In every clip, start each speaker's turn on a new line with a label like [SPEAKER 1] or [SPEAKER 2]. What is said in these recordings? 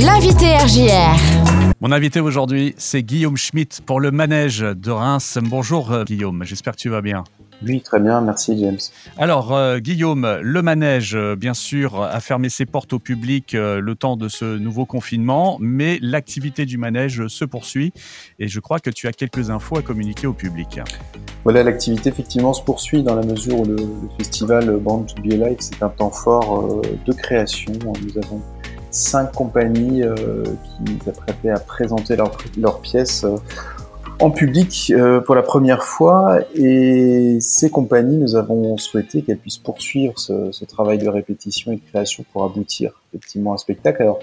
[SPEAKER 1] L'invité RJR.
[SPEAKER 2] Mon invité aujourd'hui, c'est Guillaume Schmitt pour le manège de Reims. Bonjour euh, Guillaume, j'espère que tu vas bien.
[SPEAKER 3] Oui, très bien, merci James.
[SPEAKER 2] Alors euh, Guillaume, le manège, euh, bien sûr, a fermé ses portes au public le temps de ce nouveau confinement, mais l'activité du manège se poursuit et je crois que tu as quelques infos à communiquer au public.
[SPEAKER 3] Voilà, l'activité effectivement se poursuit dans la mesure où le, festival Band to Be Alive, c'est un temps fort de création. Nous avons cinq compagnies euh, qui s'apprêtaient à présenter leurs pièces euh, en public euh, pour la première fois. Et ces compagnies, nous avons souhaité qu'elles puissent poursuivre ce, travail de répétition et de création pour aboutir effectivement à un spectacle. Alors,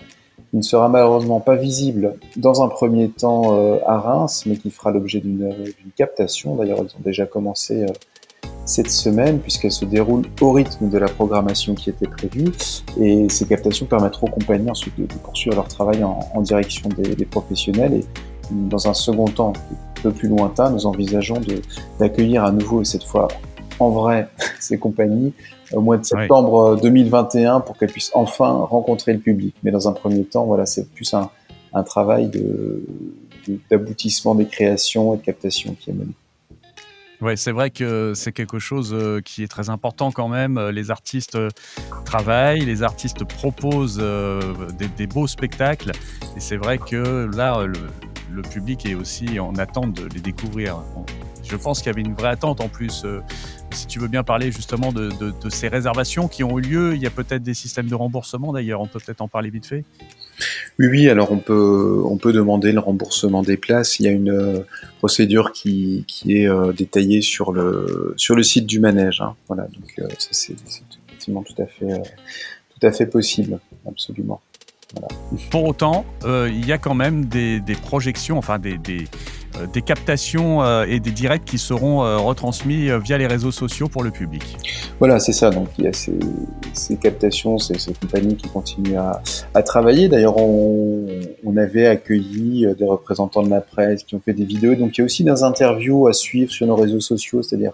[SPEAKER 3] il ne sera malheureusement pas visible dans un premier temps à Reims, mais qui fera l'objet d'une captation. D'ailleurs, elles ont déjà commencé cette semaine, puisqu'elle se déroule au rythme de la programmation qui était prévue. Et ces captations permettront aux compagnies ensuite de, poursuivre leur travail en, direction des, professionnels. Et dans un second temps, un peu plus lointain, nous envisageons d'accueillir à nouveau, et cette fois en vrai, ces compagnies au mois de septembre 2021 pour qu'elles puissent enfin rencontrer le public. Mais dans un premier temps, voilà, c'est plus un, un travail d'aboutissement de, des créations et de captation qui est mené.
[SPEAKER 2] Oui, c'est vrai que c'est quelque chose euh, qui est très important quand même. Euh, les artistes euh, travaillent, les artistes proposent des, beaux spectacles. Et c'est vrai que là, le, public est aussi en attente de les découvrir. Je pense qu'il y avait une vraie attente en plus. Si tu veux bien parler justement de, de ces réservations qui ont eu lieu, il y a peut-être des systèmes de remboursement d'ailleurs, on peut peut-être en parler vite fait.
[SPEAKER 3] Oui, oui, alors on peut, on peut demander le remboursement des places. Il y a une euh, procédure qui, qui est euh, détaillée sur le, sur le site du manège. Hein. Voilà, donc euh, c'est effectivement tout à fait, tout à fait possible, absolument.
[SPEAKER 2] Pour autant, il y a quand même des, des projections, enfin des, des, des captations euh, et des directs qui seront euh, retransmis via les réseaux sociaux pour le public.
[SPEAKER 3] Voilà, c'est ça. Donc il y a ces, captations, ces, ces, compagnies qui continuent à, travailler. D'ailleurs, on, avait accueilli des représentants de la presse qui ont fait des vidéos. Donc il y a aussi des interviews à suivre sur nos réseaux sociaux, c'est-à-dire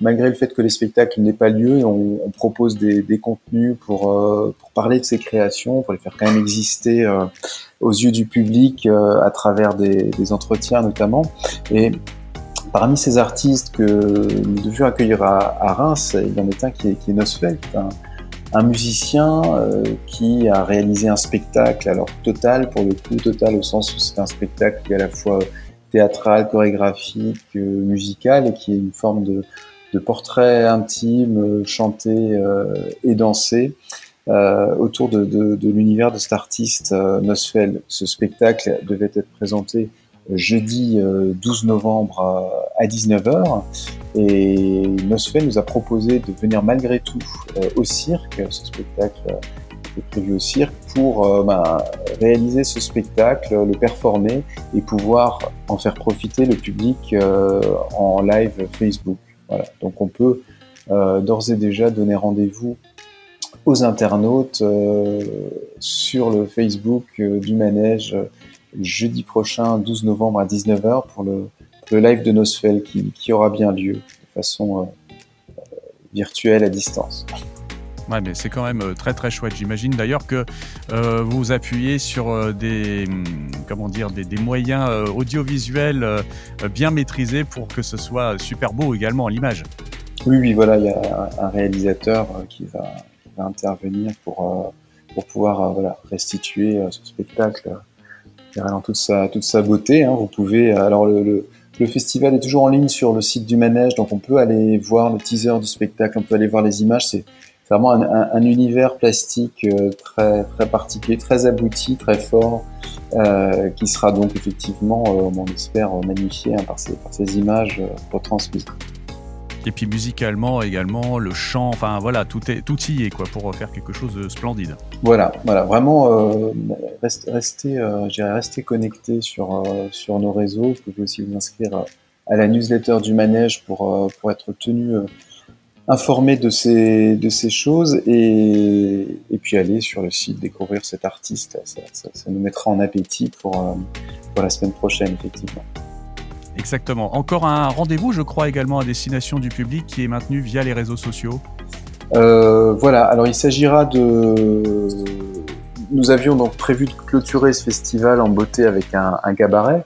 [SPEAKER 3] malgré le fait que les spectacles n'aient pas lieu, on, propose des, contenus pour, pour parler de ces créations, pour les faire quand même exister aux yeux du public euh, à travers des, entretiens notamment. Et parmi ces artistes que nous devions accueillir à, Reims, il y en a un qui est, qui est un, musicien euh, qui a réalisé un spectacle, alors total pour le coup, total au sens où c'est un spectacle qui est à la fois théâtral, chorégraphique, euh, musical et qui est une forme de, portrait intime, chanté et dansé. Euh, autour de, de, de l'univers de cet artiste euh, Nosfell. Ce spectacle devait être présenté euh, jeudi 12 novembre à 19h et Nosfell nous a proposé de venir malgré tout au cirque, ce spectacle est prévu au cirque, pour bah, réaliser ce spectacle, le performer et pouvoir en faire profiter le public en live Facebook. Voilà. Donc on peut d'ores et déjà donner rendez-vous aux internautes euh, sur le Facebook euh, du manège euh, jeudi prochain, 12 novembre à 19h pour le, live de Nosfell qui, qui, aura bien lieu de façon virtuelle à distance.
[SPEAKER 2] Ouais, mais c'est quand même très très chouette. J'imagine d'ailleurs que vous vous appuyez sur des hum, comment dire des, moyens audiovisuels bien maîtrisés pour que ce soit super beau également l'image.
[SPEAKER 3] Oui, oui, voilà, il y a un réalisateur qui va intervenir pour, euh, pour pouvoir euh, voilà, restituer euh, ce spectacle dans toute sa, toute sa beauté. Hein. Vous pouvez, alors le, festival est toujours en ligne sur le site du manège, donc on peut aller voir le teaser du spectacle, on peut aller voir les images. Vraiment un, un, univers plastique très, très particulier, très abouti, très fort, euh, qui sera donc effectivement, on espère, magnifié hein, par, ces, par ces images retransmises.
[SPEAKER 2] Et puis musicalement également, le chant, enfin voilà, tout, est, tout y est quoi, pour faire quelque chose de splendide.
[SPEAKER 3] Voilà, voilà vraiment euh, restez, euh, rester connecté sur, euh, sur nos réseaux. Vous pouvez aussi vous inscrire à la newsletter du manège pour, euh, pour être tenu informé de ces, de ces choses et, et puis aller sur le site découvrir cet artiste. Ça, ça, ça nous mettra en appétit pour, pour la semaine prochaine, effectivement.
[SPEAKER 2] Exactement. Encore un rendez-vous, je crois, également à destination du public qui est maintenu via les réseaux sociaux.
[SPEAKER 3] Euh, voilà, alors il s'agira de... nous avions donc prévu de clôturer ce festival en beauté avec un, un cabaret.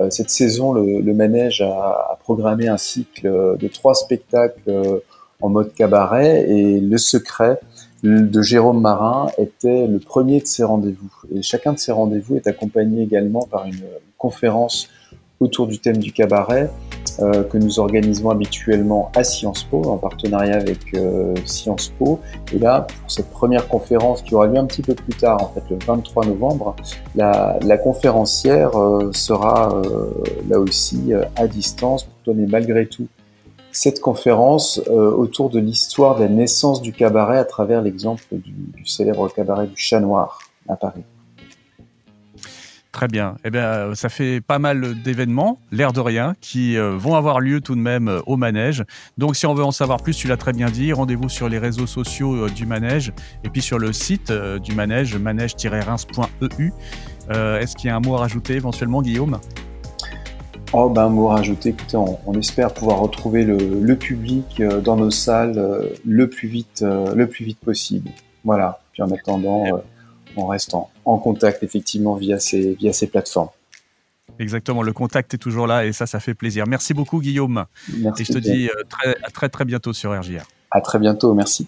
[SPEAKER 3] Euh, cette saison, le, le manège a, a, programmé un cycle de trois spectacles euh, en mode cabaret et le secret de Jérôme Marin était le premier de ces rendez-vous. Et chacun de ces rendez-vous est accompagné également par une conférence autour du thème du cabaret euh, que nous organisons habituellement à Sciences Po, en partenariat avec euh, Sciences Po. Et là, pour cette première conférence qui aura lieu un petit peu plus tard, en fait le 23 novembre, la, la conférencière euh, sera euh, là aussi euh, à distance pour donner malgré tout cette conférence euh, autour de l'histoire de la naissance du cabaret à travers l'exemple du, célèbre cabaret du Chat Noir à Paris.
[SPEAKER 2] Très bien. Eh bien, euh, ça fait pas mal d'événements, l'air de rien, qui euh, vont avoir lieu tout de même au manège. Donc, si on veut en savoir plus, tu l'as très bien dit, rendez-vous sur les réseaux sociaux du manège et puis sur le site du manège, manège-reims.eu. Est-ce qu'il y a un mot à rajouter éventuellement, Guillaume?
[SPEAKER 3] Oh, ben, un mot à rajouter. Écoutez, on, on espère pouvoir retrouver le, le, public dans nos salles le plus vite, le plus vite possible. Voilà. Puis en attendant. On reste en, en, contact effectivement via ces, via ces plateformes.
[SPEAKER 2] Exactement, le contact est toujours là et ça, ça fait plaisir. Merci beaucoup Guillaume.
[SPEAKER 3] Merci
[SPEAKER 2] et je te bien. dis très, à très très bientôt sur RJR.
[SPEAKER 3] À très bientôt, merci.